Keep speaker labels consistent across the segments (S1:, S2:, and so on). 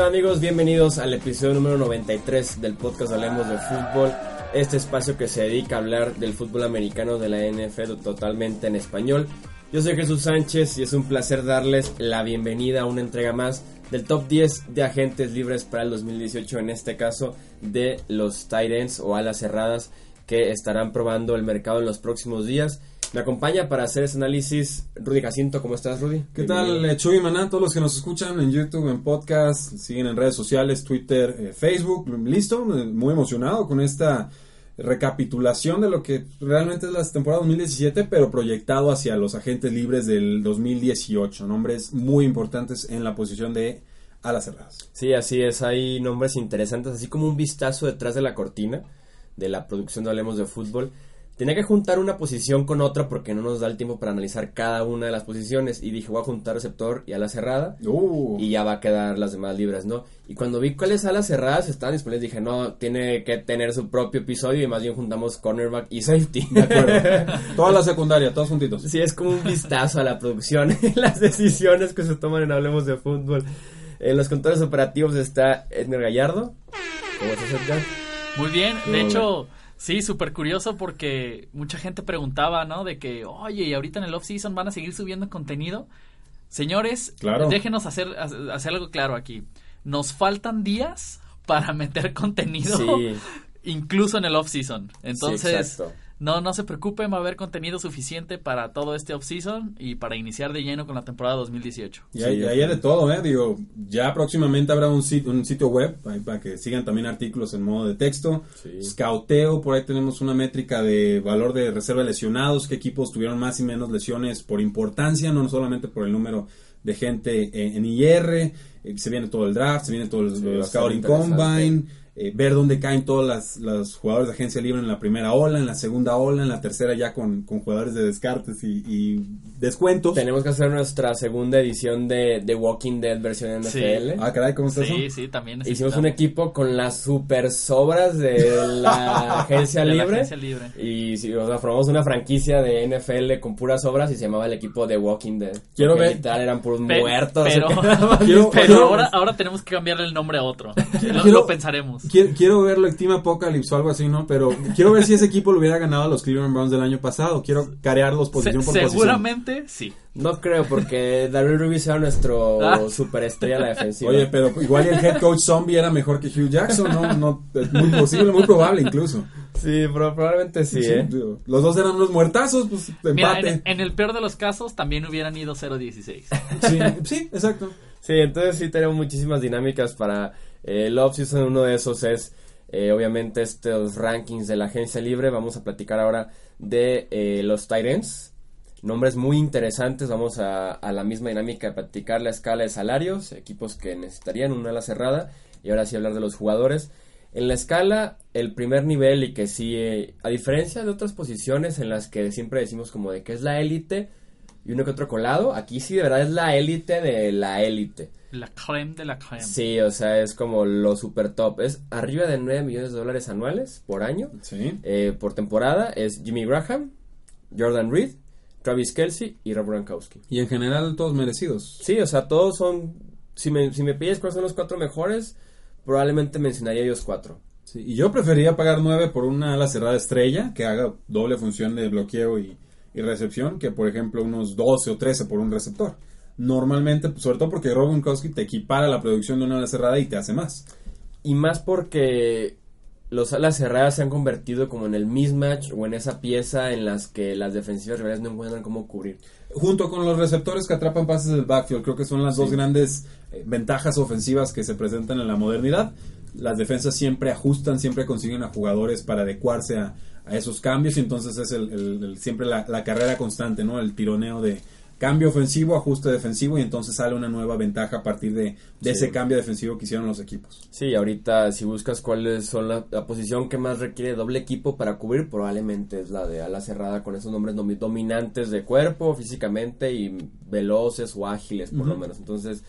S1: Tal amigos? Bienvenidos al episodio número 93 del podcast Hablemos de Fútbol. Este espacio que se dedica a hablar del fútbol americano de la NFL totalmente en español. Yo soy Jesús Sánchez y es un placer darles la bienvenida a una entrega más del top 10 de agentes libres para el 2018, en este caso de los Titans o alas cerradas que estarán probando el mercado en los próximos días. Me acompaña para hacer ese análisis Rudy Jacinto. ¿Cómo estás, Rudy?
S2: ¿Qué tal, eh, Chuy Maná? Todos los que nos escuchan en YouTube, en podcast, siguen en redes sociales, Twitter, eh, Facebook. Listo, eh, muy emocionado con esta recapitulación de lo que realmente es la temporada 2017, pero proyectado hacia los agentes libres del 2018. Nombres muy importantes en la posición de alas cerradas.
S1: Sí, así es. Hay nombres interesantes, así como un vistazo detrás de la cortina de la producción de Hablemos de Fútbol. Tenía que juntar una posición con otra porque no nos da el tiempo para analizar cada una de las posiciones. Y dije, voy a juntar receptor y ala cerrada.
S2: Uh.
S1: Y ya va a quedar las demás libres, ¿no? Y cuando vi cuáles alas cerradas estaban disponibles, dije, no, tiene que tener su propio episodio. Y más bien juntamos cornerback y safety.
S2: De acuerdo. Toda la secundaria, todos juntitos.
S1: Sí, es como un vistazo a la producción las decisiones que se toman en Hablemos de Fútbol. En los controles operativos está Edgar Gallardo. ¿Cómo estás, Edgar?
S3: Muy bien, de hecho, sí, súper curioso porque mucha gente preguntaba, ¿no? De que, oye, y ahorita en el off-season van a seguir subiendo contenido. Señores,
S2: Claro.
S3: déjenos hacer, hacer algo claro aquí. Nos faltan días para meter contenido,
S1: Sí.
S3: incluso en el off-season. Entonces. No, no se preocupen, va a haber contenido suficiente para todo este off-season y para iniciar de lleno con la temporada 2018.
S2: Y hay,
S1: Sí,
S2: hay de todo, ¿eh? Digo, ya próximamente habrá un sitio, un sitio web para que sigan también artículos en modo de texto.
S1: Sí.
S2: Scouteo, por ahí tenemos una métrica de valor de reserva de lesionados, qué equipos tuvieron más y menos lesiones por importancia, no solamente por el número de gente en, en IR. eh, se viene todo el draft, se viene todo el,
S1: Sí,
S2: el Scouting. Combine. Eh, ver dónde caen todos las, los jugadores de agencia libre en la primera ola, en la segunda ola, en la tercera ya con, con jugadores de descartes y, y descuentos.
S1: Tenemos que hacer nuestra segunda edición de, de Walking Dead versión
S3: Sí.
S1: NFL.
S2: Ah, caray, ¿cómo está
S3: Sí, sí, también
S1: Hicimos un equipo con las super sobras de la agencia
S3: De la
S1: libre.
S3: agencia libre.
S1: Y sí, o sea, formamos una franquicia de NFL con puras obras y se llamaba el equipo de Walking Dead.
S2: Quiero ver-
S1: Literal eran puros
S3: Pe-
S1: muertos.
S3: Pero, ahora, ahora tenemos que cambiarle el nombre a otro. Lo,
S2: Quiero-
S3: lo pensaremos.
S2: Quiero, quiero verlo en Team Apocalypse o algo así, ¿no? Pero quiero ver si ese equipo lo hubiera ganado a los Cleveland Browns del año pasado. Quiero carearlos posición
S3: Se-
S2: por posición.
S3: seguramente sí.
S1: No creo, porque Daryl Ruby era nuestro
S3: Ah.
S1: superestrella de la defensiva.
S2: Oye, pero igual el head coach zombie era mejor que Hugh Jackson, ¿no? no es muy posible, muy probable incluso.
S1: Sí, pero probablemente sí, ¿eh?
S2: Los dos eran unos muertazos, pues
S3: Mira,
S2: empate.
S3: en, en el peor de los casos también hubieran ido 0-16.
S2: Sí, sí, exacto.
S1: Sí, entonces sí tenemos muchísimas dinámicas para eh, el off-season. Uno de esos es, eh, obviamente, estos rankings de la agencia libre. Vamos a platicar ahora de eh, los Titans. Nombres muy interesantes. Vamos a, a la misma dinámica de platicar la escala de salarios, equipos que necesitarían una ala cerrada. Y ahora sí hablar de los jugadores. En la escala, el primer nivel y que sí, eh, a diferencia de otras posiciones en las que siempre decimos como de que es la élite y uno que otro colado, aquí sí de verdad es la élite de la élite.
S3: La creme de la creme.
S1: Sí, o sea, es como lo super top. Es arriba de 9 millones de dólares anuales por año,
S2: Sí.
S1: eh, por temporada. Es Jimmy Graham, Jordan Reed, Travis Kelsey y Rob Gronkowski.
S2: Y en general todos merecidos.
S1: Sí, o sea, todos son... Si me, si me pides cuáles son los cuatro mejores, probablemente mencionaría ellos cuatro.
S2: Sí, y yo preferiría pagar 9 por una ala cerrada estrella que haga doble función de bloqueo y, y recepción que, por ejemplo, unos 12 o 13 por un receptor. Normalmente, pues, sobre todo porque Rob Gronkowski te equipara la producción de una ala cerrada y te hace más.
S1: Y más porque los alas cerradas se han convertido como en el mismatch o en esa pieza en las que las defensivas rivales no encuentran cómo cubrir.
S2: Junto con los receptores que atrapan pases del backfield, creo que son las dos grandes eh, ventajas ofensivas que se presentan en la modernidad. Las defensas siempre ajustan, siempre consiguen a jugadores para adecuarse a, a esos cambios y entonces es el, el- el- siempre la, la carrera constante, ¿no? El tironeo de, cambio ofensivo, ajuste defensivo y entonces sale una nueva ventaja a partir de, de ese cambio defensivo que hicieron los equipos.
S1: Sí, ahorita si buscas cuáles son la, posición que más requiere doble equipo para cubrir, probablemente es la de ala cerrada con esos nombres dominantes de cuerpo físicamente y veloces o ágiles por lo menos. Entonces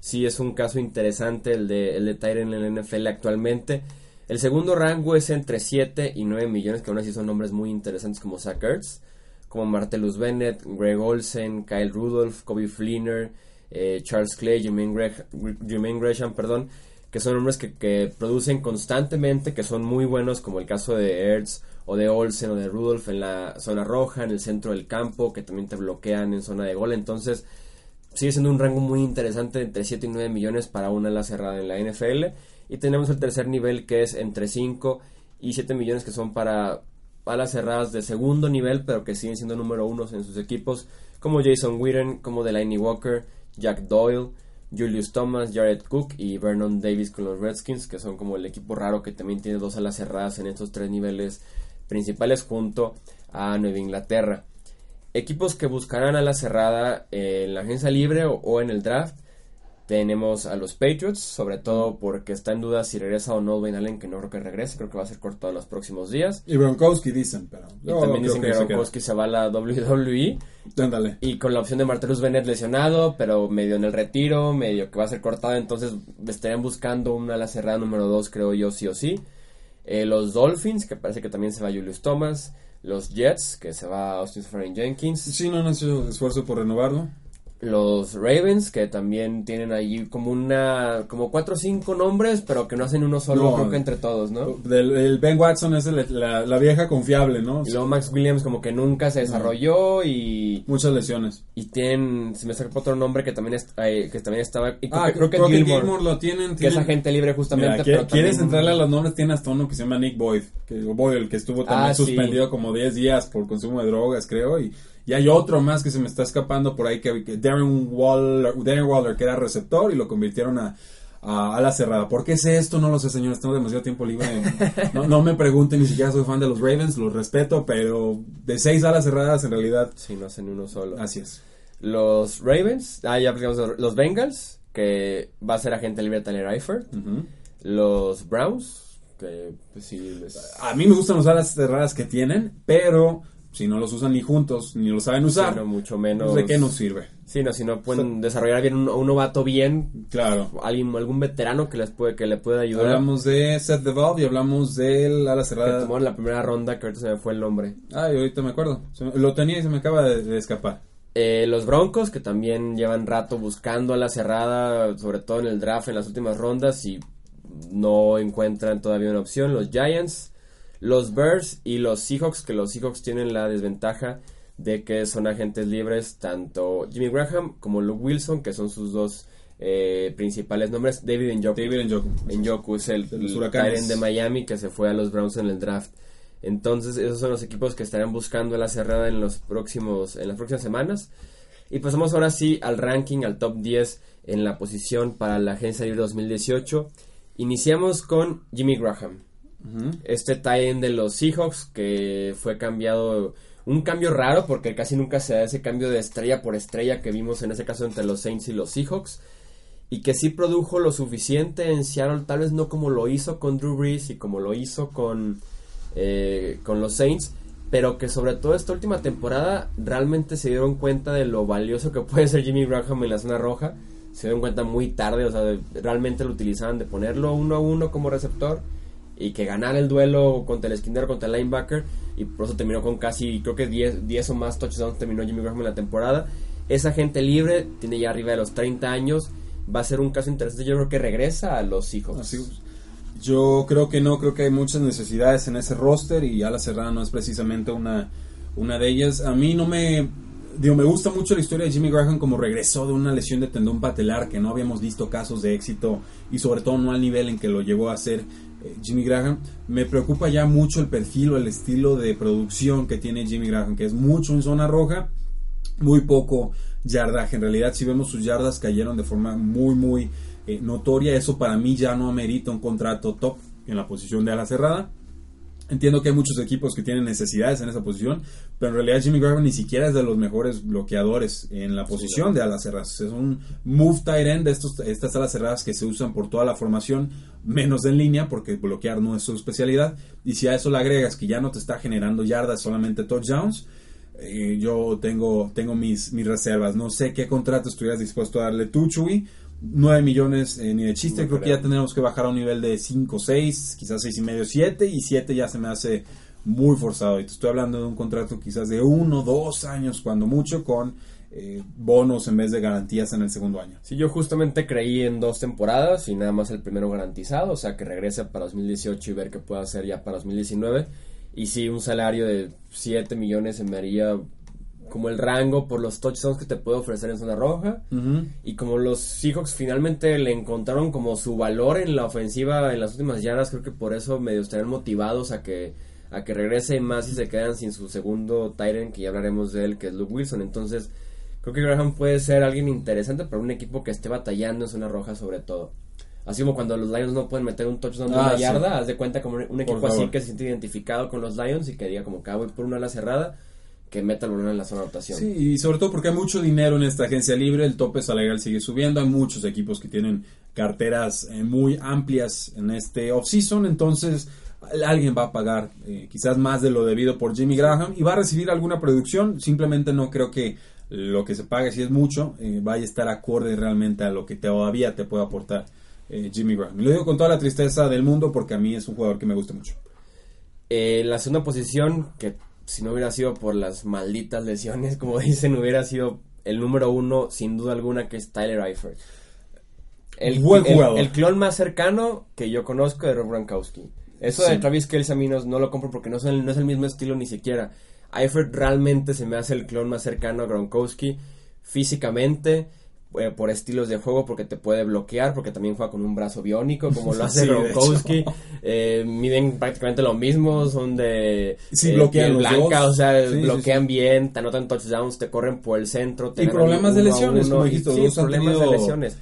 S1: sí es un caso interesante el de, el de Tyren en el NFL actualmente. El segundo rango es entre 7 y 9 millones, que aún así son nombres muy interesantes como Zach Ertz como Martellus Bennett, Greg Olsen, Kyle Rudolph, Kobe Fleener, eh, Charles Clay, Jermaine Gresham, perdón, que son hombres que, producen constantemente, que son muy buenos, como el caso de Ertz o de Olsen o de Rudolph en la zona roja, en el centro del campo, que también te bloquean en zona de gol. Entonces, sigue siendo un rango muy interesante entre 7 y 9 millones para una ala cerrada en la NFL. Y tenemos el tercer nivel que es entre 5 y 7 millones que son para alas cerradas de segundo nivel, pero que siguen siendo número uno en sus equipos, como Jason Witten, como Delaney Walker, Jack Doyle, Julius Thomas, Jared Cook y Vernon Davis con los Redskins, que son como el equipo raro que también tiene dos alas cerradas en estos tres niveles principales junto a Nueva Inglaterra. Equipos que buscarán a la cerrada en la agencia libre o en el draft tenemos a los Patriots, sobre todo porque está en duda si regresa o no Ben Allen, que no creo que regrese, creo que va a ser cortado en los próximos días.
S2: Y Gronkowski dicen, pero...
S1: Y también dicen que, Gronkowski se, va a la WWE. Y con la opción de Martellus Bennett lesionado, pero medio en el retiro, medio que va a ser cortado, entonces estarían buscando una ala cerrada número 2, creo yo, sí o sí. Eh, los Dolphins, que parece que también se va Julius Thomas. Los Jets, que se va Austin Safari Jenkins.
S2: Sí, no han hecho esfuerzo por renovarlo
S1: los Ravens que también tienen allí como una como cuatro o cinco nombres pero que no hacen uno solo creo que entre todos no
S2: el Ben Watson es la, vieja confiable no
S1: y luego Max Williams como que nunca se desarrolló y
S2: muchas lesiones.
S1: y tienen se me saca otro nombre que también que también estaba
S2: ah, creo, que, Gilmore, lo tienen,
S1: que es agente libre justamente
S2: quieres entrarle a los nombres tiene hasta uno que se llama Nick Boyd que Boyd el que estuvo también ah, suspendido como 10 días por consumo de drogas creo y y hay otro más que se me está escapando por ahí, que, Darren, Waller, Darren Waller, que era receptor y lo convirtieron a, a, la cerrada. ¿Por qué es esto? No lo sé, señores. Tengo demasiado tiempo libre. No, no, me pregunten, ni siquiera soy fan de los Ravens, los respeto, pero de seis alas cerradas en realidad.
S1: Sí, no hacen uno solo.
S2: Así es.
S1: Los Ravens, ah, ya los Bengals, que va a ser agente libre Tyler Eifert. Los Browns, que pues sí.
S2: A mí me gustan las alas cerradas que tienen, pero si no los usan ni juntos, ni lo saben usar,
S1: mucho menos.
S2: ¿De qué nos sirve?
S1: Sí, no, si no pueden desarrollar bien un, un, novato bien,
S2: claro,
S1: alguien, algún veterano que les puede, que le pueda ayudar.
S2: Hablamos de Seth DeVault y hablamos del ala cerrada.
S1: Que tomó en la primera ronda, que ahorita se me fue el nombre.
S2: Ah, y ahorita me acuerdo. lo tenía y se me acaba de, escapar.
S1: Eh, los Broncos, que también llevan rato buscando a la cerrada, sobre todo en el draft en las últimas rondas, y no encuentran todavía una opción. Los Giants, los Bears y los Seahawks, que los Seahawks tienen la desventaja de que son agentes libres, tanto Jimmy Graham como Luke Wilson, que son sus dos eh, principales nombres. David Njoku.
S2: David Njoku.
S1: Njoku es el, el de Miami que se fue a los Browns en el draft. Entonces, esos son los equipos que estarán buscando la cerrada en los próximos en las próximas semanas. Y pasamos ahora sí al ranking, al top 10 en la posición para la agencia libre 2018. Iniciamos con Jimmy Graham. Este tie de los Seahawks que fue cambiado, un cambio raro porque casi nunca se da ese cambio de estrella por estrella que vimos en ese caso entre los Saints y los Seahawks y que sí produjo lo suficiente en Seattle, tal vez no como lo hizo con Drew Brees y como lo hizo con, eh, con los Saints, pero que sobre todo esta última temporada realmente se dieron cuenta de lo valioso que puede ser Jimmy Graham en la zona roja. Se dieron cuenta muy tarde, o sea, realmente lo utilizaban de ponerlo uno a uno como receptor y que ganara el duelo contra el esquinero, contra el linebacker, y por eso terminó con casi, creo que 10, 10 o más touchdowns terminó Jimmy Graham en la temporada. Esa gente libre, tiene ya arriba de los 30 años, va a ser un caso interesante, yo creo que regresa a los hijos.
S2: Yo creo que no, creo que hay muchas necesidades en ese roster y Ala Serrano es precisamente una, una de ellas. A mí no me digo, me gusta mucho la historia de Jimmy Graham como regresó de una lesión de tendón patelar que no habíamos visto casos de éxito y sobre todo no al nivel en que lo llevó a eh, Jimmy Graham. Me preocupa ya mucho el perfil o el estilo de producción que tiene Jimmy Graham, que es mucho en zona roja, muy poco yardaje. En realidad, si vemos sus yardas cayeron de forma muy, muy eh, notoria. Eso para mí ya no amerita un contrato top en la posición de ala cerrada. Entiendo que hay muchos equipos que tienen necesidades en esa posición, pero en realidad Jimmy Graham ni siquiera es de los mejores bloqueadores en la posición de alas cerradas. Es un move tight end de estos, estas alas cerradas que se usan por toda la formación, menos en línea, porque bloquear no es su especialidad. Y si a eso le agregas que ya no te está generando yardas, solamente touchdowns, eh, yo tengo, tengo mis, mis reservas. No sé qué contrato estuvieras dispuesto a darle tú, Chuy 9 millones eh, ni de chiste. creo, que ya tenemos que bajar a un nivel de 5, 6, quizás 6 y medio, 7. Y 7 ya se me hace muy forzado. Y te estoy hablando de un contrato quizás de 1, 2 años, cuando mucho, con eh, bonos en vez de garantías en el segundo año.
S1: Sí, yo justamente creí en dos temporadas y nada más el primero garantizado. O sea, que regrese para 2018 y ver qué puede hacer ya para 2019. Y sí, un salario de 7 millones se me haría como el rango por los touchdowns que te puede ofrecer en zona roja. Y como los Seahawks finalmente le encontraron como su valor en la ofensiva en las últimas yardas, creo que por eso medio estarían motivados a que a que regrese más y se quedan sin su segundo Tyrant, que ya hablaremos de él, que es Luke Wilson. Entonces, creo que Graham puede ser alguien interesante para un equipo que esté batallando en zona roja sobre todo. Así como cuando los Lions no pueden meter un touchdown de ah, una yarda, haz de cuenta como un equipo así que se siente identificado con los Lions y que diga como que ah, voy por una ala cerrada que meta el balón en la zona de rotación.
S2: Sí, y sobre todo porque hay mucho dinero en esta agencia libre, el tope salarial sigue subiendo, hay muchos equipos que tienen carteras eh, muy amplias en este offseason, entonces alguien va a pagar eh, quizás más de lo debido por Jimmy Graham y va a recibir alguna producción, simplemente no creo que lo que se pague, si es mucho, eh, vaya a estar acorde realmente a lo que todavía te puede aportar Jimmy Graham. Y lo digo con toda la tristeza del mundo porque a mí es un jugador que me gusta mucho.
S1: la segunda posición que si no hubiera sido por las malditas lesiones, como dicen, hubiera sido el número uno, sin duda alguna, que es Tyler Eifert. El, el, clon más cercano que yo conozco de Rob Gronkowski. Eso de Travis Kelce a mí no, lo compro porque no es, el, no es el mismo estilo ni siquiera. Eifert realmente se me hace el clon más cercano a Gronkowski físicamente eh, por estilos de juego, porque te puede bloquear, porque también juega con un brazo biónico, como lo hace sí, eh, miden prácticamente lo mismo, son de
S2: sí, eh,
S1: blanca, o sea, bloquean bien, te anotan touchdowns, te corren por el centro.
S2: y problemas de lesiones, como dijiste, sí, problemas de lesiones.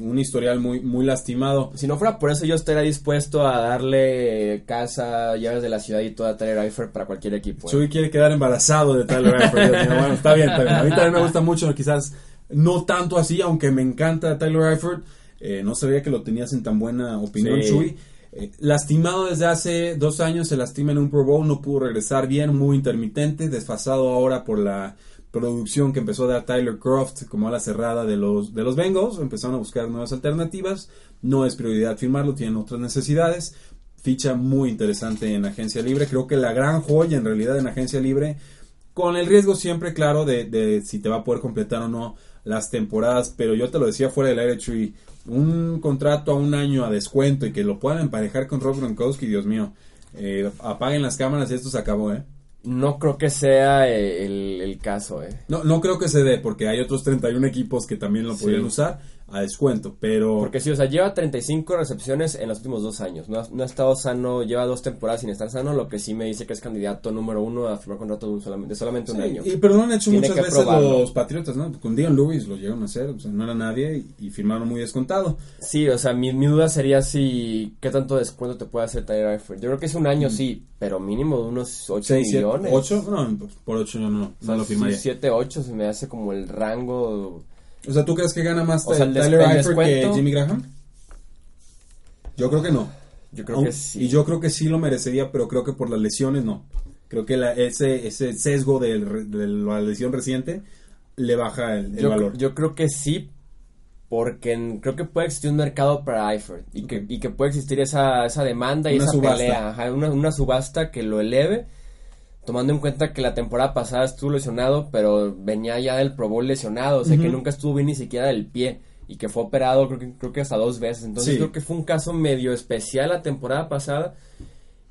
S2: un historial muy muy lastimado.
S1: Si no fuera por eso, yo estaría dispuesto a darle casa, llaves de la ciudad y toda Tyler Eifert para cualquier equipo.
S2: Chuy quiere quedar embarazado de Tyler Eifert. bueno, está bien, está bien. A mí también me gusta mucho, quizás no tanto así, aunque me encanta Tyler Eifert. Eh, no sabía que lo tenías en tan buena opinión, Chuy. Eh, lastimado desde hace dos años, se lastima en un Pro Bowl, no pudo regresar bien, muy intermitente, desfasado ahora por la producción que empezó a dar Tyler Croft como a la cerrada de los, de los Bengals. Empezaron a buscar nuevas alternativas. No es prioridad firmarlo, tienen otras necesidades. Ficha muy interesante en agencia libre. Creo que la gran joya en realidad en agencia libre, con el riesgo siempre claro de, de si te va a poder completar o no las temporadas, pero yo te lo decía fuera del aire, Chuy, un contrato a un año a descuento y que lo puedan emparejar con Rob Gronkowski, Dios mío, eh, apaguen las cámaras y esto se acabó, ¿eh?
S1: No creo que sea eh, el, caso, ¿eh?
S2: No, no creo que se dé, porque hay otros 31 equipos que también lo podrían usar a descuento, pero...
S1: Porque sí, o sea, lleva 35 recepciones en los últimos dos años, no ha, estado sano, lleva dos temporadas sin estar sano, lo que sí me dice que es candidato número uno a firmar contrato de, un solamente, solamente un año.
S2: Y pero lo han hecho muchas veces los Patriotas, ¿no? Con Dion Lewis lo llegaron a hacer, o sea, no era nadie y, firmaron muy descontado.
S1: Sí, o sea, mi, mi, duda sería si, ¿qué tanto descuento te puede hacer Tyler Eifert? Yo creo que es un año, mm. sí, pero mínimo de unos 8 millones.
S2: ¿8? No, por 8 yo no, no, lo firmaría.
S1: 7, 8 se me hace como el rango...
S2: O sea, ¿tú crees que gana más Tyler Eifert que Jimmy Graham? Yo creo que no.
S1: Yo creo que sí.
S2: Y yo creo que sí lo merecería, pero creo que por las lesiones no. Creo que ese, ese sesgo de, la lesión reciente le baja el, valor.
S1: Yo creo que sí, porque creo que puede existir un mercado para Eifert y, que, y que puede existir esa, esa demanda y esa pelea, una, una subasta que lo eleve tomando en cuenta que la temporada pasada estuvo lesionado, pero venía ya del Pro Bowl lesionado, o sea que nunca estuvo bien ni siquiera del pie y que fue operado creo que, creo que hasta dos veces. Entonces creo que fue un caso medio especial la temporada pasada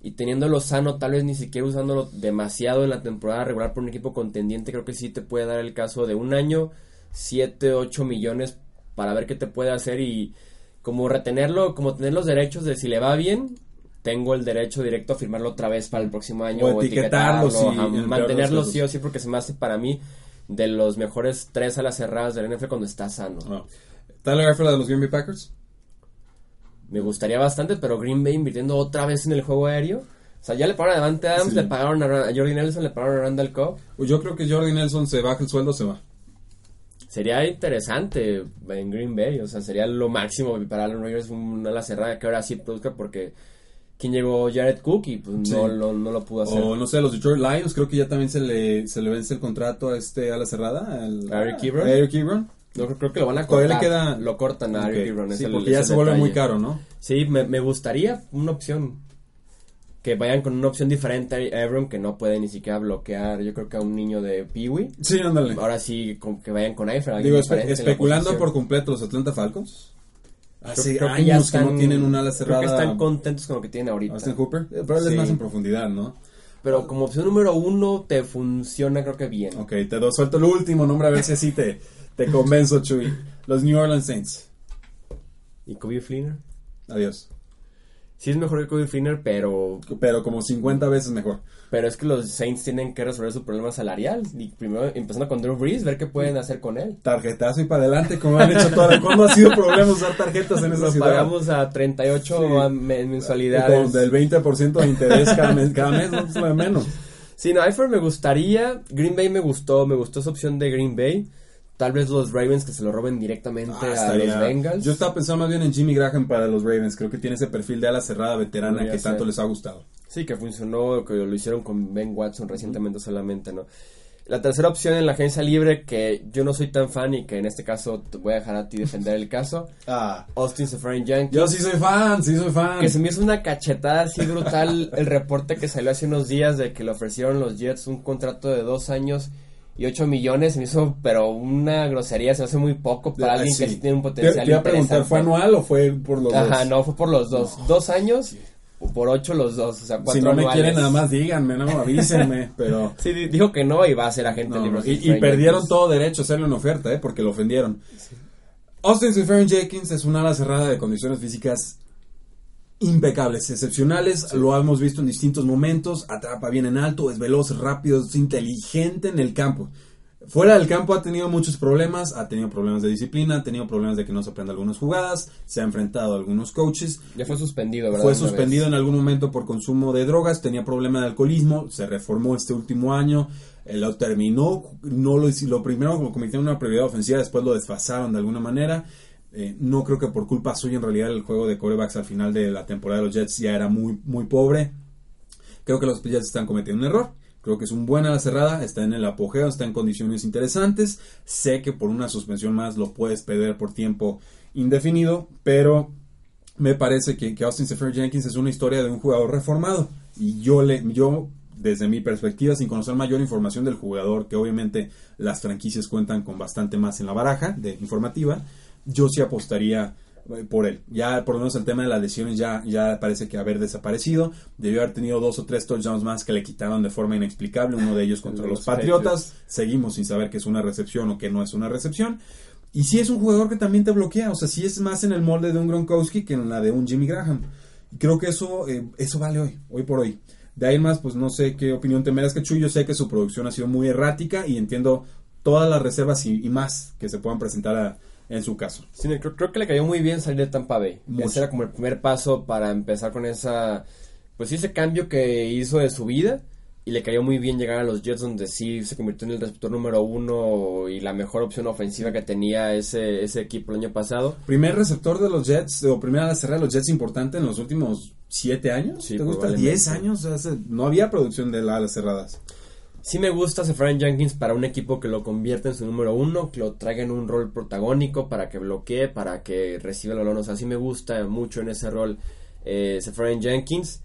S1: y teniéndolo sano, tal vez ni siquiera usándolo demasiado en la temporada regular por un equipo contendiente, creo que sí te puede dar el caso de un año, 7, 8 millones para ver qué te puede hacer y como retenerlo, como tener los derechos de si le va bien, tengo el derecho directo a firmarlo otra vez para el próximo año
S2: o, etiquetarlo,
S1: mantenerlo sí o sí porque se me hace para mí de los mejores tres a las cerradas del NFL cuando está sano.
S2: Oh. ¿Tyler de los Green Bay Packers?
S1: Me gustaría bastante, pero Green Bay invirtiendo otra vez en el juego aéreo. O sea, ya le pagaron a Davante Adams,
S2: Sí.
S1: le pagaron a, Jordi Nelson, le pagaron a Randall Cobb.
S2: Yo creo que Jordi Nelson se baja el sueldo, se va.
S1: Sería interesante en Green Bay, o sea, sería lo máximo para Alan Rodgers una ala cerrada que ahora sí produzca porque quien llegó Jared Cook y pues
S2: Sí.
S1: no, lo, no lo pudo hacer.
S2: O no sé, los Detroit Lions, creo que ya también se le, se le vence el contrato a este a la cerrada. al-
S1: ¿A Eric Ebron?
S2: Eric Ebron.
S1: No, creo, creo que lo van a
S2: Todavía
S1: cortar.
S2: le queda-
S1: Lo cortan a
S2: Ok.
S1: Eric Ebron.
S2: Sí,
S1: el-
S2: porque ya
S1: el
S2: se vuelve muy caro, ¿no?
S1: Sí, me, me gustaría una opción. Que vayan con una opción diferente a Ebron que no puede ni siquiera bloquear, yo creo que a un niño de Peewee.
S2: Sí, ándale.
S1: Ahora sí, con- que vayan con Eifert.
S2: Digo, espe- especulando por completo los Atlanta Falcons. Hace
S1: Creo- creo que
S2: años
S1: ya
S2: que,
S1: están-
S2: no tienen una ala
S1: Creo
S2: cerrada.
S1: que están contentos con lo que tienen ahorita.
S2: Austin Hooper. Eh, Pero él es más en profundidad, ¿no?
S1: Pero como opción número uno te funciona creo que bien.
S2: Ok, te do, suelto el último nombre a ver si así te, te convenzo, Chuy. Los New Orleans Saints.
S1: ¿Y Kobe Fleener?
S2: Adiós.
S1: Sí es mejor que Kobe Fleener, pero,
S2: Pero como 50 veces mejor.
S1: pero es que los Saints tienen que resolver su problema salarial. Y primero empezando con Drew Brees, ver qué pueden hacer con él.
S2: Tarjetazo y para adelante, como han hecho toda la... ¿Cuándo ha sido problema usar tarjetas en esa
S1: Nos
S2: ciudad?
S1: pagamos a 38
S2: Sí.
S1: a mensualidades.
S2: Con del 20% de interés cada mes, cada mes no es lo de menos.
S1: Sí, no, Eifert me gustaría. Green Bay me gustó, me gustó esa opción de Green Bay. Tal vez los Ravens que se lo roben directamente
S2: Ah,
S1: a
S2: estaría-
S1: los Bengals.
S2: Yo estaba pensando más bien en Jimmy Graham para los Ravens. Creo que tiene ese perfil de ala cerrada veterana
S1: Podría
S2: que tanto
S1: ser.
S2: les ha gustado.
S1: Sí, que funcionó, que lo hicieron con Ben Watson recientemente solamente, ¿no? La tercera opción en la agencia libre, que yo no soy tan fan y que en este caso te voy a dejar a ti defender el caso,
S2: Ah,
S1: Austin Safarian Jenkins.
S2: yo sí soy fan, sí soy fan.
S1: Que se me hizo una cachetada así brutal el reporte que salió hace unos días de que le ofrecieron los Jets un contrato de dos años y ocho millones. Se me hizo, pero una grosería, se hace muy poco para
S2: Ah,
S1: alguien
S2: sí.
S1: que sí tiene un
S2: Te,
S1: potencial.
S2: te iba a preguntar, ¿fue anual o fue por los
S1: Ajá,
S2: dos?
S1: no, fue por los dos. Dos años por ocho los dos, o sea, cuatro
S2: Si no me
S1: anuales.
S2: quieren, nada más díganme, no, avísenme, pero...
S1: Sí, di- dijo que no y va a ser agente
S2: No,
S1: libre.
S2: y, y perdieron todo derecho a hacerle una oferta, ¿eh? Porque lo ofendieron. Austin Seferian Jenkins es una ala cerrada de condiciones físicas impecables, excepcionales. Lo hemos visto en distintos momentos. Atrapa bien en alto, es veloz, rápido, es inteligente en el campo. Fuera del campo ha tenido muchos problemas, ha tenido problemas de disciplina, ha tenido problemas de que no se aprenda algunas jugadas, se ha enfrentado a algunos coaches,
S1: Ya fue suspendido, ¿verdad?
S2: fue suspendido en algún momento por consumo de drogas, tenía problema de alcoholismo, se reformó este último año, eh, lo terminó, no lo, lo primero lo convirtieron en una prioridad ofensiva, después lo desfasaron de alguna manera. Eh, no creo que por culpa suya en realidad el juego de corebacks al final de la temporada de los Jets ya era muy, muy pobre. Creo que los Jets están cometiendo un error. Creo que es un buen ala cerrada, está en el apogeo, está en condiciones interesantes. Sé que por una suspensión más lo puedes perder por tiempo indefinido, pero me parece que, que Austin Sefer Jenkins es una historia de un jugador reformado. Y yo le, yo, desde mi perspectiva, sin conocer mayor información del jugador, que obviamente las franquicias cuentan con bastante más en la baraja de informativa, yo sí apostaría eh, por él. Ya por lo menos el tema de las lesiones ya, ya parece que haber desaparecido. Debió haber tenido dos o tres touchdowns más que le quitaron de forma inexplicable, uno de ellos contra los
S1: los
S2: Patriotas. Seguimos sin saber qué es una recepción o qué no es una recepción. Y sí es un jugador que también te bloquea, o sea, sí es más en el molde de un Gronkowski que en la de un Jimmy Graham. Y creo que eso, eh, eso vale hoy, hoy por hoy. De ahí más, pues no sé qué opinión te merezca, Chuy. Yo sé que su producción ha sido muy errática y entiendo todas las reservas y, y más que se puedan presentar a- en su caso.
S1: Sí, creo, creo que le cayó muy bien salir de Tampa Bay.
S2: Mucho.
S1: Ese era como el primer paso para empezar con esa, pues sí, ese cambio que hizo de su vida. Y le cayó muy bien llegar a los Jets, donde sí se convirtió en el receptor número uno y la mejor opción ofensiva que tenía ese, ese equipo el año pasado.
S2: Primer receptor de los Jets, o primera cerrada de los Jets importante en los últimos siete años.
S1: Sí,
S2: ¿Te gusta? Diez años. O sea, no había producción de alas cerradas.
S1: Sí me gusta Sefran Jenkins para un equipo que lo convierta en su número uno, que lo traiga en un rol protagónico, para que bloquee, para que reciba el balón. O sea, sí me gusta mucho en ese rol eh, Sefran Jenkins,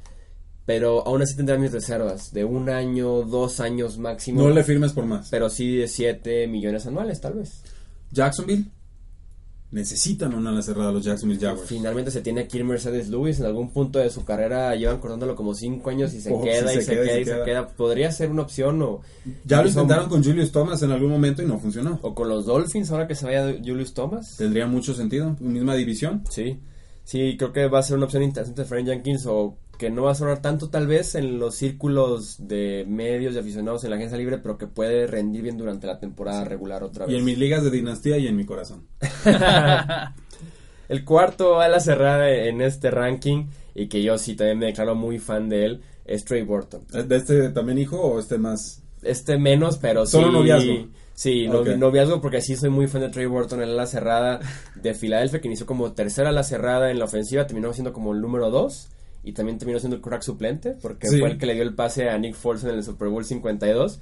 S1: pero aún así tendrá mis reservas, de un año, dos años máximo.
S2: No le firmes por más.
S1: pero sí de 7 millones anuales, tal vez.
S2: Jacksonville. Necesitan una ala cerrada los Jacksonville Jaguars.
S1: Finalmente se tiene aquí Mercedes Lewis. En algún punto de su carrera llevan cortándolo como 5 años y se
S2: Oh,
S1: queda y se, queda y se
S2: queda.
S1: queda. Podría ser una opción o.
S2: Ya lo intentaron con Julius Thomas en algún momento y no funcionó.
S1: O con los Dolphins ahora que se vaya Julius Thomas.
S2: Tendría mucho sentido. Misma división.
S1: Sí. Sí, creo que va a ser una opción interesante Frank Jenkins o que no va a sonar tanto tal vez en los círculos de medios y aficionados en la agencia libre, pero que puede rendir bien durante la temporada regular otra
S2: Y
S1: vez.
S2: en mis ligas de dinastía y en mi corazón.
S1: El cuarto ala cerrada en este ranking y que yo sí también me declaro muy fan de él es Trey Burton.
S2: ¿De este también hijo o este más?
S1: Este menos, pero
S2: Solo
S1: sí.
S2: noviazgo.
S1: Sí,
S2: Ok.
S1: novi- noviazgo porque sí soy muy fan de Trey Burton, el ala cerrada de Filadelfia que inició como tercera ala cerrada en la ofensiva, terminó siendo como el número dos y también terminó siendo el crack suplente porque
S2: Sí.
S1: fue el que le dio el pase a Nick Foles en el Super Bowl 52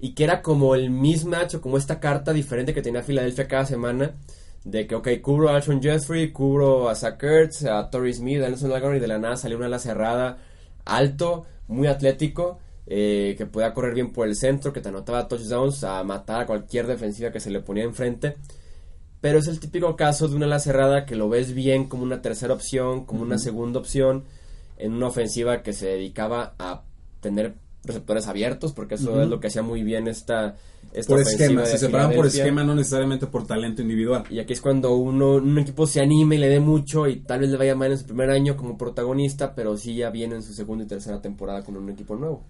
S1: y que era como el mismatch o como esta carta diferente que tenía Filadelfia cada semana de que, ok, cubro a Alshon Jeffrey, cubro a Zach Ertz, a Torrey Smith, a Nelson Aguilar y de la nada salió una ala cerrada alto, muy atlético, eh, que podía correr bien por el centro, que te anotaba touchdowns a matar a cualquier defensiva que se le ponía enfrente. Pero es el típico caso de una ala cerrada que lo ves bien como una tercera opción, como una segunda opción, en una ofensiva que se dedicaba a tener receptores abiertos, porque eso es lo que hacía muy bien esta, esta
S2: Por esquema, se separaban por esquema, no necesariamente por talento individual.
S1: Y aquí es cuando uno, un equipo se anime y le dé mucho y tal vez le vaya mal en su primer año como protagonista, pero sí ya viene en su segunda y tercera temporada con un equipo nuevo.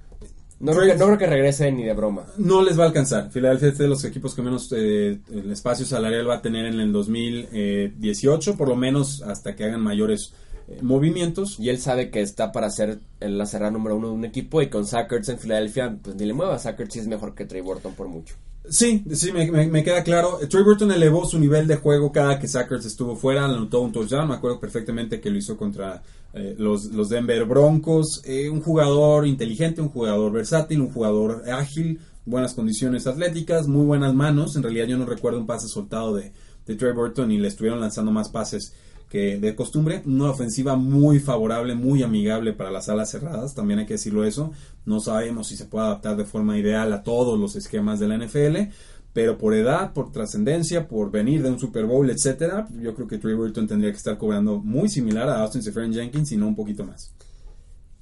S1: No creo que, no creo que regrese ni de broma.
S2: No les va a alcanzar. Filadelfia es de los equipos que menos eh, el espacio salarial va a tener en el 2018, por lo menos hasta que hagan mayores eh, movimientos.
S1: Y él sabe que está para ser la cerrada número uno de un equipo y con Sackers en Filadelfia, pues ni le mueva. Sackers sí es mejor que Trey Burton por mucho.
S2: Sí, sí, me, me- me queda claro. Trey Burton elevó su nivel de juego cada que Sackers estuvo fuera, anotó un touchdown. Me acuerdo perfectamente que lo hizo contra eh, los, los Denver Broncos. Eh, un jugador inteligente, un jugador versátil, un jugador ágil, buenas condiciones atléticas, muy buenas manos. En realidad yo no recuerdo un pase soltado de, de Trey Burton y le estuvieron lanzando más pases que de costumbre. Una ofensiva muy favorable, muy amigable para las alas cerradas, también hay que decirlo eso. No sabemos si se puede adaptar de forma ideal a todos los esquemas de la NFL, pero por edad, por trascendencia, por venir de un Super Bowl, etcétera, yo creo que Trey Burton tendría que estar cobrando muy similar a Austin Seferian Jenkins y no un poquito más.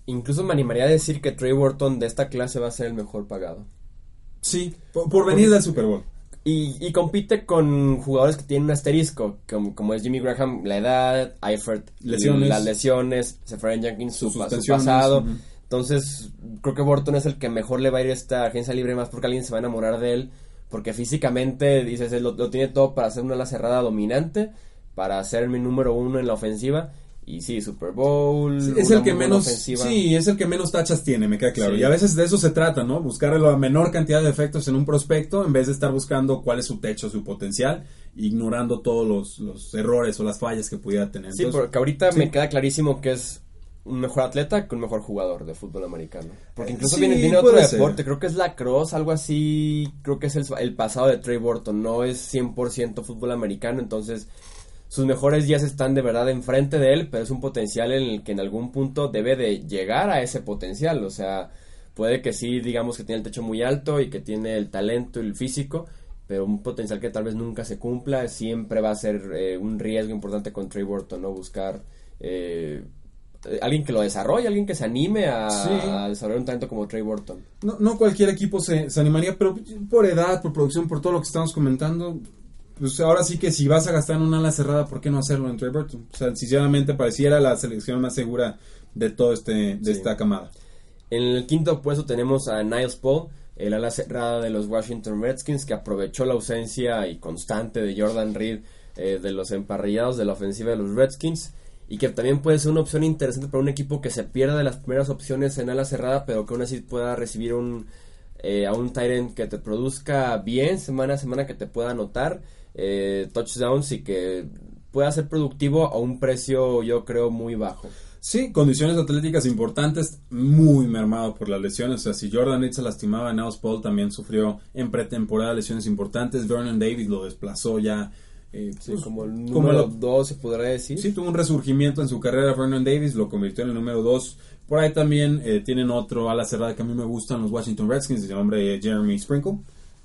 S1: Incluso me animaría a decir que Trey Burton de esta clase va a ser el mejor pagado.
S2: Sí, por, por venir del Super Bowl.
S1: Y, y compite con jugadores que tienen un asterisco, como, como es Jimmy Graham, la edad, Eifert,
S2: Lesiones.
S1: las lesiones, Seferian Jenkins, su, su pasado. Entonces, creo que Burton es el que mejor le va a ir a esta agencia libre, más porque alguien se va a enamorar de él, porque físicamente, dices, él lo, lo tiene todo para ser una ala cerrada dominante, para ser mi número uno en la ofensiva, y sí, Super Bowl.
S2: es el que menos sí es el que menos tachas tiene me queda claro
S1: Sí.
S2: y a veces de eso se trata no buscar la menor cantidad de efectos en un prospecto en vez de estar buscando cuál es su techo su potencial ignorando todos los, los errores o las fallas que pudiera tener
S1: Sí, porque ahorita
S2: sí.
S1: me queda clarísimo que es un mejor atleta que un mejor jugador de fútbol americano. Porque incluso
S2: Sí,
S1: viene, viene otro
S2: ser.
S1: deporte, creo que es la cross, algo así, creo que es el, el pasado de Trey Burton, no es 100% fútbol americano, entonces sus mejores días están de verdad enfrente de él, pero es un potencial en el que en algún punto debe de llegar a ese potencial, o sea, puede que sí, digamos que tiene el techo muy alto y que tiene el talento y el físico, pero un potencial que tal vez nunca se cumpla, siempre va a ser eh, un riesgo importante con Trey Burton, ¿no? Buscar eh, eh, alguien que lo desarrolle, alguien que se anime a,
S2: Sí.
S1: a desarrollar un talento como Trey Burton.
S2: no, no cualquier equipo se, se animaría pero por edad por producción por todo lo que estamos comentando pues ahora sí que si vas a gastar en una ala cerrada ¿por qué no hacerlo en Trey Burton? o sea sinceramente pareciera la selección más segura de todo este de
S1: Sí.
S2: esta camada
S1: En el quinto puesto tenemos a Niles Paul, el ala cerrada de los Washington Redskins, que aprovechó la ausencia y constante de Jordan Reed eh, de los emparrillados de la ofensiva de los Redskins. Y que también puede ser una opción interesante para un equipo que se pierda de las primeras opciones en ala cerrada, pero que aún así pueda recibir un, eh, a un Tyrant que te produzca bien semana a semana, que te pueda anotar eh, touchdowns y que pueda ser productivo a un precio, yo creo, muy bajo.
S2: Sí, condiciones atléticas importantes, muy mermado por las lesiones. O sea, si Jordan Reed se lastimaba, Niles Paul también sufrió en pretemporada lesiones importantes. Vernon Davis lo desplazó ya. eh,
S1: Sí,
S2: pues,
S1: como el número
S2: lo-
S1: 2 se podría decir.
S2: Sí, tuvo un resurgimiento en su carrera Vernon Davis, lo convirtió en el número 2. Por ahí también eh, tienen otro ala cerrada que a mí me gustan los Washington Redskins, de nombre Jeremy Sprinkle.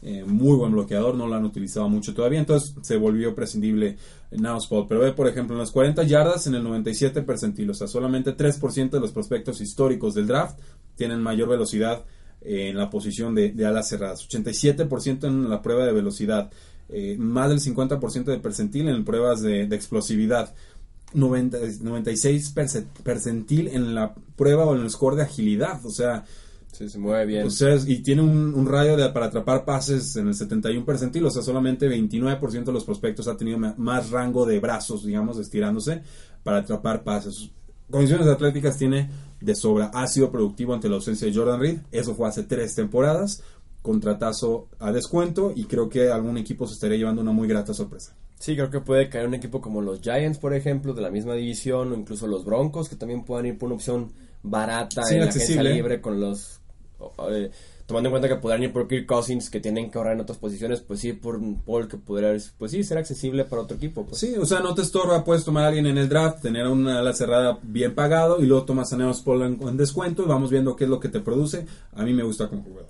S2: Eh, muy buen bloqueador, no lo han utilizado mucho todavía, entonces se volvió prescindible Niles Paul. Pero ve, por ejemplo, en las 40 yardas en el 97 percentil, o sea, solamente 3% de los prospectos históricos del draft tienen mayor velocidad eh, en la posición de, alas cerradas. 87% en la prueba de velocidad, eh, más del 50% de percentil en pruebas de, de explosividad. 90, 96 perce- percentil en la prueba o en el score de agilidad, o sea,
S1: Sí, se mueve bien.
S2: o sea, y tiene un, un radio de, para atrapar pases en el 71 percentil, o sea, solamente 29% de los prospectos ha tenido más rango de brazos, digamos, estirándose para atrapar pases. condiciones atléticas tiene de sobra. Ha sido productivo ante la ausencia de Jordan Reed. Eso fue hace tres temporadas. Contratazo a descuento y creo que algún equipo se estaría llevando una muy grata sorpresa.
S1: Sí, creo que puede caer un equipo como los Giants, por ejemplo, de la misma división, o incluso los Broncos, que también puedan ir por una opción barata
S2: Sí,
S1: en la
S2: accesible.
S1: agencia libre con los... eh, tomando en cuenta que podrán ir por Kirk Cousins, que tienen que ahorrar en otras posiciones, pues sí, por un Paul que podría, pues sí, ser accesible para otro equipo. Pues.
S2: Sí, o sea, no te estorba, puedes tomar a alguien en el draft, tener una ala cerrada bien pagado y luego tomas a Neos Paul en, en descuento y vamos viendo qué es lo que te produce. A mí me gusta como jugador.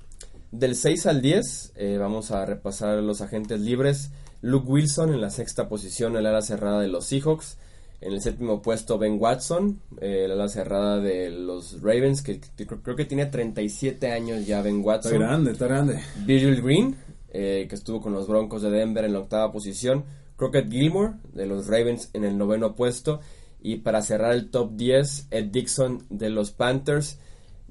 S1: Del 6 al 10, eh, vamos a repasar los agentes libres. Luke Wilson en la sexta posición, el ala cerrada de los Seahawks. En el séptimo puesto, Ben Watson, eh, ala cerrada de los Ravens, que, que creo, que tiene 37 años ya Ben
S2: Está
S1: Watson.
S2: grande, está grande.
S1: Virgil Green, eh, que estuvo con los Broncos de Denver en la octava posición. Crockett Gilmore, de los Ravens, en el noveno puesto. Y para cerrar el top 10, Ed Dixon, de los Panthers.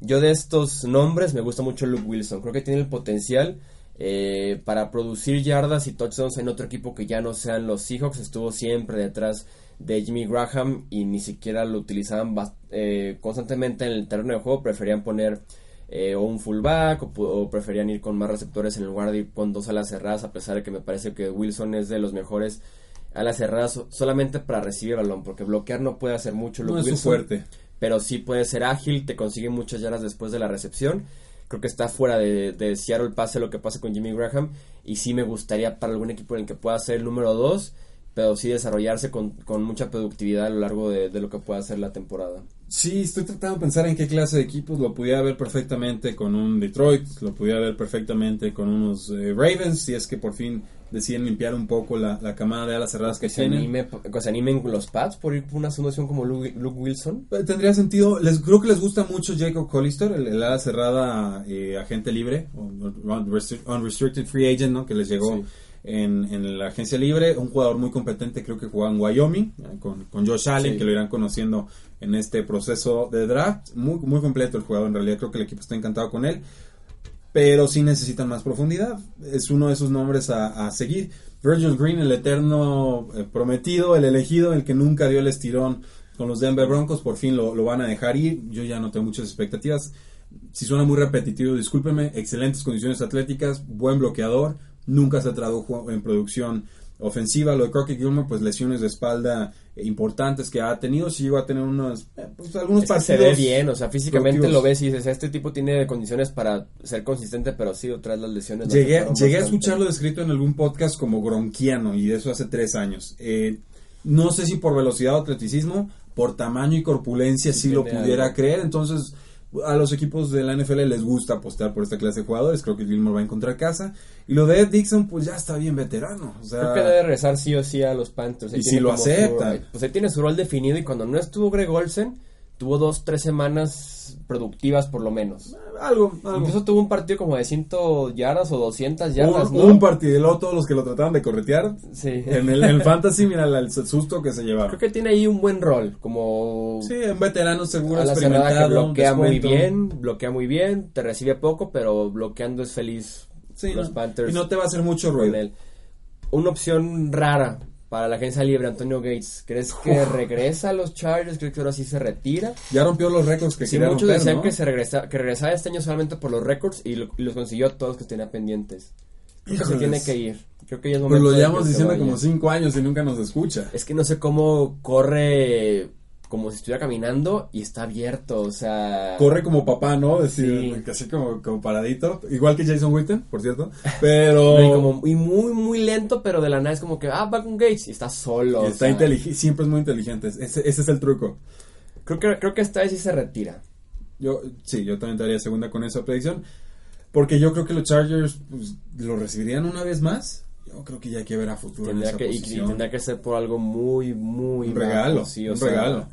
S1: Yo de estos nombres me gusta mucho Luke Wilson. Creo que tiene el potencial eh, para producir yardas y touchdowns en otro equipo que ya no sean los Seahawks. Estuvo siempre detrás de Jimmy Graham y ni siquiera lo utilizaban eh, constantemente en el terreno de juego. Preferían poner eh, o un fullback o, preferían ir con más receptores en lugar de ir con dos alas cerradas. A pesar de que me parece que Wilson es de los mejores alas cerradas so- solamente para recibir balón. Porque bloquear no puede hacer mucho Luke
S2: No es su fuerte.
S1: pero sí puede ser ágil, te consigue muchas yardas después de la recepción. Creo que está fuera de, de Seattle pase lo que pasa con Jimmy Graham y sí me gustaría para algún equipo en el que pueda ser el número 2, pero sí desarrollarse con, mucha productividad a lo largo de, de lo que pueda ser la temporada.
S2: Sí, estoy tratando de pensar en qué clase de equipos lo pudiera ver perfectamente con un Detroit, lo pudiera ver perfectamente con unos eh, Ravens, si es que por fin deciden limpiar un poco la, la camada de alas cerradas que
S1: Que se,
S2: tienen.
S1: anime, que se animen los Pats por ir por una solución como Luke, Luke Wilson.
S2: Eh, Tendría sentido, les, creo que les gusta mucho Jacob Collister, el, el ala cerrada eh, agente libre, unrestricted free agent, ¿no? que les llegó
S1: Sí.
S2: en, en la agencia libre, un jugador muy competente, creo que jugaba en Wyoming, eh, con, con Josh Allen,
S1: Sí.
S2: que lo irán conociendo en este proceso de draft, muy, muy completo el jugador, en realidad creo que el equipo está encantado con él, pero sí necesitan más profundidad, es uno de esos nombres a, seguir. Virgil Green, el eterno eh, prometido, el elegido, el que nunca dio el estirón con los Denver Broncos, por fin lo, lo van a dejar ir. Yo ya no tengo muchas expectativas. Si suena muy repetitivo, discúlpeme. Excelentes condiciones atléticas, buen bloqueador, nunca se tradujo en producción ofensiva. Lo de Crockett Gilmore, pues lesiones de espalda importantes que ha tenido. Sí llegó a tener unos, eh, pues, algunos
S1: Es que
S2: partidos.
S1: se ve bien, o sea, físicamente
S2: productivos.
S1: lo ves y dices, este tipo tiene condiciones para ser consistente, pero sí, tras las lesiones.
S2: Llegué, llegué a escucharlo descrito en algún podcast como gronquiano y de eso hace tres años. Eh, no sé si por velocidad o atleticismo, por tamaño y corpulencia
S1: Sí
S2: sí, lo pudiera
S1: algo.
S2: creer. Entonces, a los equipos de la NFL les gusta apostar por esta clase de jugadores. Creo que Gilmore va a encontrar casa. Y lo de Ed Dixon, pues ya está bien veterano. O sea,
S1: Creo que debe regresar sí o sí a los Panthers.
S2: Y si lo
S1: su-
S2: aceptan.
S1: pues ahí tiene su rol definido y cuando no estuvo Greg Olsen, tuvo dos, tres semanas productivas por lo menos.
S2: algo, algo.
S1: Incluso tuvo un partido como de 100 yardas o 200 yardas,
S2: un,
S1: ¿no?
S2: un partido y luego todos los que lo trataban de corretear.
S1: Sí.
S2: En el, en fantasy, mira el, el susto que se llevaron.
S1: Creo que tiene ahí un buen rol, como
S2: Sí, un veterano seguro,
S1: a la cerrada que
S2: experimentado.
S1: bloquea muy bien, bloquea muy bien, te recibe poco, pero bloqueando es feliz
S2: Sí,
S1: los
S2: no,
S1: Panthers.
S2: Y no te va a hacer mucho ruido.
S1: Una opción rara para la agencia libre, Antonio Gates. ¿Crees que regresa a los Chargers? ¿Crees que ahora sí se retira?
S2: Ya rompió los récords que
S1: Sí,
S2: quería
S1: muchos
S2: romper,
S1: decían
S2: ¿no?
S1: que, se regresa, que regresaba este año solamente por los récords y, lo- y los consiguió todos que tenía pendientes. Se tiene que ir. Creo que ya es
S2: Pues
S1: momento
S2: lo
S1: de
S2: llevamos diciendo como cinco años y nunca nos escucha.
S1: Es que no sé cómo corre como si estuviera caminando y está abierto, o sea...
S2: Corre como papá, ¿no? Decir,
S1: Sí.
S2: casi como, como paradito. Igual que Jason Witten, por cierto. Pero.
S1: Y, como, y muy, muy lento, pero de la nada es como que, ah, va con Gates y está solo.
S2: y está inteligente, siempre es muy inteligente. Ese, ese es el truco.
S1: Creo que, creo que esta vez sí se retira.
S2: Yo, sí, yo también daría segunda con esa predicción. Porque yo creo que los Chargers pues, lo recibirían una vez más. Yo creo que ya hay que ver a futuro en
S1: Tendría
S2: esa
S1: que, y, tendría que ser por algo muy, muy
S2: Un
S1: bajo,
S2: regalo,
S1: sí, o
S2: un
S1: sea,
S2: regalo.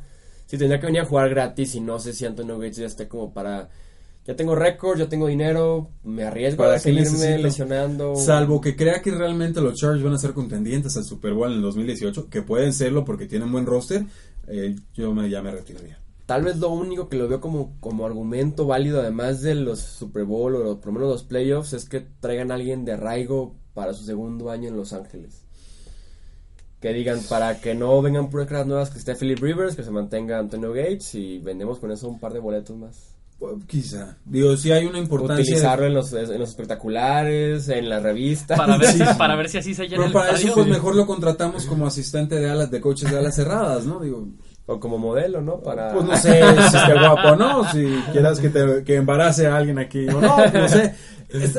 S1: Sí, tendría que venir a jugar gratis y no sé si Antonio Gates ya esté como para... Ya tengo récord, ya tengo dinero, me arriesgo
S2: ¿Para
S1: a seguirme lesionando.
S2: Salvo que crea que realmente los Chargers van a ser contendientes al Super Bowl en el 2018, que pueden serlo porque tienen buen roster, eh, yo me, ya me retiraría.
S1: Tal vez lo único que lo veo como, como argumento válido, además de los Super Bowl o por lo menos los playoffs, es que traigan a alguien de arraigo para su segundo año en Los Ángeles. Que digan para que no vengan puras caras nuevas que esté Philip Rivers, que se mantenga Antonio Gates y vendemos con eso un par de boletos más.
S2: Pues, quizá. Digo, si hay una importancia.
S1: Utilizarlo en los, en los espectaculares, en la revista.
S3: Para ver, si, para ver si así se llena
S2: Pero
S3: el
S2: para eso, pues mejor lo contratamos como asistente de alas, de coaches de alas cerradas, ¿no? Digo,
S1: O como modelo, ¿no? Para...
S2: pues no sé si esté guapo o no, si quieras que, te, que embarace a alguien aquí o no, no sé.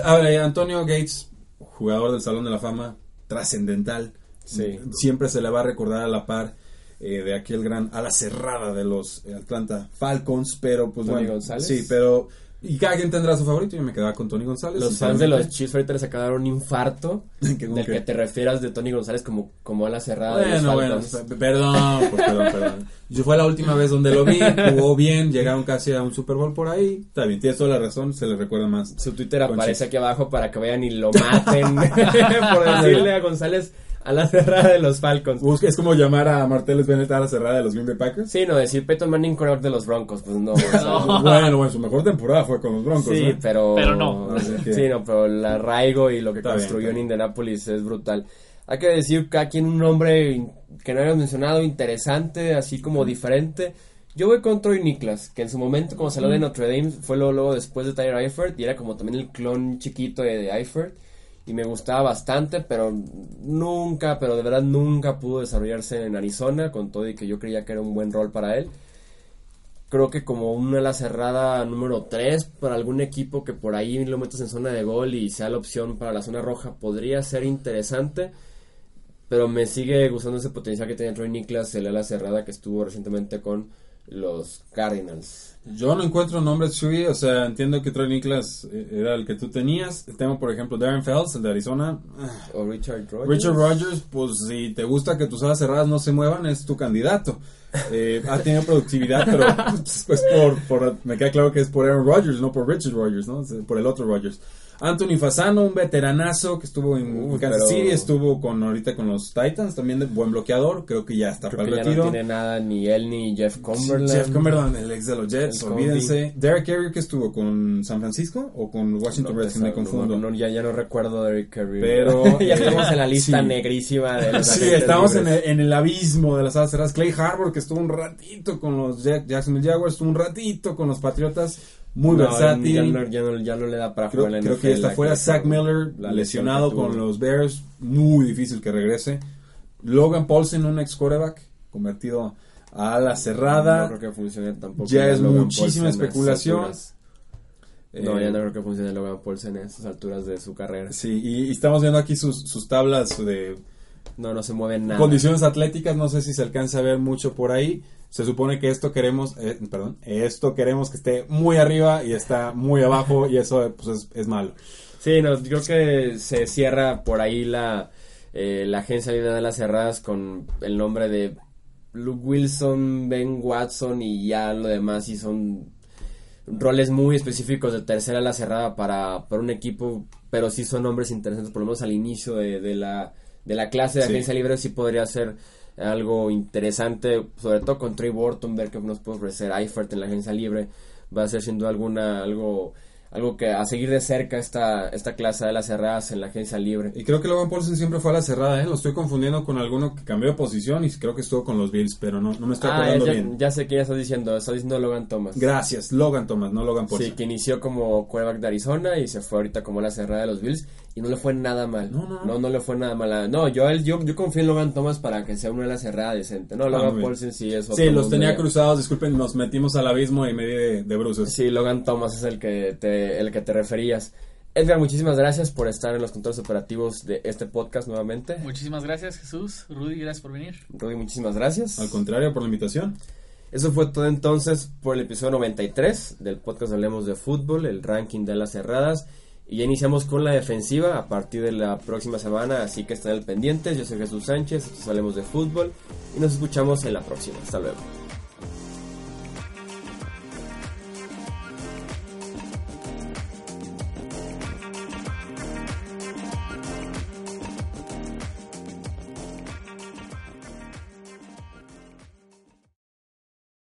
S2: A ver, Antonio Gates, jugador del Salón de la Fama, trascendental.
S1: Sí.
S2: Siempre se le va a recordar a la par eh, de aquel gran ala cerrada de los Atlanta Falcons, pero pues
S1: Tony
S2: bueno,
S1: González.
S2: sí, pero y cada quien tendrá su favorito. Yo me quedaba con Tony González.
S1: Los fans de los. Chiefs ahorita les acabaron un infarto
S2: ¿Que con
S1: del
S2: qué?
S1: que te refieras de Tony González como, como a la cerrada de
S2: Bueno,
S1: los
S2: bueno,
S1: Falcons.
S2: pe- perdón, pues, perdón, perdón. Yo fue la última vez donde lo vi, jugó bien, llegaron casi a un Super Bowl por ahí. Está bien, tienes toda la razón, se le recuerda más.
S1: Su Twitter aparece
S2: Chiefs.
S1: aquí abajo para que vayan y lo maten por decirle a González a la cerrada de los Falcons.
S2: Busca- Es como llamar a Martellus Bennett a la cerrada de los Green Bay Packers.
S1: Sí, no, decir Peyton Manning corredor de los Broncos, pues no.
S2: Bueno, bueno, su mejor temporada fue con los Broncos.
S1: Sí,
S2: ¿eh?
S1: pero...
S3: Pero no.
S2: Que-
S1: Sí, no, pero el arraigo y lo que
S2: Está bien,
S1: construyó
S2: está
S1: en
S2: bien.
S1: Indianapolis es brutal. Hay que decir que aquí en un nombre que no habíamos mencionado, interesante, así como diferente. Yo voy con Troy Niklas, que en su momento como salió de Notre Dame fue luego, luego después de Tyler Eifert y era como también el clon chiquito de, de Eifert y me gustaba bastante, pero nunca, pero de verdad nunca pudo desarrollarse en Arizona con todo y que yo creía que era un buen rol para él. Creo que como una ala cerrada número 3 para algún equipo que por ahí lo metas en zona de gol y sea la opción para la zona roja podría ser interesante pero me sigue gustando ese potencial que tiene Troy Niklas el ala cerrada que estuvo recientemente con los Cardinals
S2: Yo no encuentro nombres Chuy, o sea, entiendo que Troy Niklas eh, era el que tú tenías. Tengo, por ejemplo, Darren Fells, el de Arizona.
S1: O Richard Rodgers
S2: Richard Rogers, pues si te gusta que tus alas cerradas no se muevan, es tu candidato. Eh, ha tenido productividad, pero pues, pues, por, por- me queda claro que es por Aaron Rodgers, no por Richard Rogers, ¿no? Es por el otro Rogers. Anthony Fasano, un veteranazo que estuvo en Kansas City, estuvo con ahorita con los Titans, también de buen bloqueador, creo que ya está
S1: creo
S2: para el
S1: ya
S2: retiro.
S1: no tiene nada ni él ni Jeff Cumberland
S2: Jeff Cumberland, el ex de los Jets,
S1: El
S2: olvídense. Derek Carrier que estuvo con San Francisco o con Washington
S1: No,
S2: Redskins, me
S1: no,
S2: confundo.
S1: no, ya, ya no recuerdo de Eric Carrier
S2: Pero,
S1: ya
S2: eh,
S1: estamos en la lista
S2: sí.
S1: negrísima de los
S2: Sí, estamos en el, en el abismo de las alas. Clay Harbor, que estuvo un ratito con los Jack- Jacksonville Jaguars, estuvo un ratito con los Patriotas, muy
S1: No,
S2: versátil.
S1: Ya no, ya, no, ya no le da para
S2: creo,
S1: jugar en la
S2: creo que está fuera. Zach Miller,
S1: la
S2: lesionado con los Bears, muy difícil que regrese. Logan Paulsen, un ex quarterback, convertido a ala cerrada.
S1: No creo que funcione tampoco.
S2: Ya es
S1: Logan
S2: muchísima
S1: Paulsen
S2: especulación.
S1: No,
S2: Eh,
S1: ya no creo que funcione Logan Paulsen a esas alturas de su carrera.
S2: Sí, y, y estamos viendo aquí sus, sus tablas de
S1: No, no se mueve nada.
S2: condiciones atléticas, no sé si se alcanza a ver mucho por ahí. Se supone que esto queremos, eh, perdón, esto queremos que esté muy arriba y está muy abajo y eso pues es, es malo.
S1: Sí, no, yo creo que se cierra por ahí la, eh, la agencia libre de las cerradas con el nombre de Luke Wilson, Ben Watson y ya lo demás y son roles muy específicos de tercera a la cerrada para, para un equipo, pero sí son nombres interesantes, por lo menos al inicio de, de la, de la clase de
S2: Sí.
S1: agencia libre sí podría ser algo interesante, sobre todo con Trey Burton, ver qué nos puede ofrecer Eifert en la agencia libre, va a ser sin duda alguna algo algo que a seguir de cerca esta, esta clase de las cerradas en la agencia libre.
S2: Y creo que Logan Paulsen siempre fue a la cerrada, ¿eh? Lo estoy confundiendo con alguno que cambió de posición y creo que estuvo con los Bills, pero no, no me estoy
S1: Ah,
S2: acordando
S1: ya,
S2: bien.
S1: ya sé quién estás diciendo, estás diciendo Logan Thomas.
S2: Gracias, Logan Thomas, no Logan Paulsen.
S1: Sí, que inició como quarterback de Arizona y se fue ahorita como la cerrada de los Bills y no le fue nada mal.
S2: No, no, no.
S1: no, no le fue nada mal. No, yo, él- yo, yo confío en Logan Thomas para que sea una de las cerradas decente. No,
S2: Ah,
S1: Logan
S2: bien.
S1: Paulsen sí es otro
S2: Sí, los tenía
S1: ya.
S2: cruzados, disculpen, nos metimos al abismo y me di de, de bruces.
S1: Sí, Logan Thomas es el que te, el que te referías. Edgar, muchísimas gracias por estar en los controles operativos de este podcast nuevamente.
S3: Muchísimas gracias, Jesús. Rudy, gracias por venir.
S1: Rudy, muchísimas gracias.
S2: Al contrario, por la invitación.
S1: Eso fue todo entonces por el episodio 93 del podcast Hablemos de Fútbol, el ranking de las cerradas. Y ya iniciamos con la defensiva a partir de la próxima semana, así que estén al pendiente. Yo soy Jesús Sánchez, esto es Hablemos de Fútbol y nos escuchamos en la próxima. Hasta luego.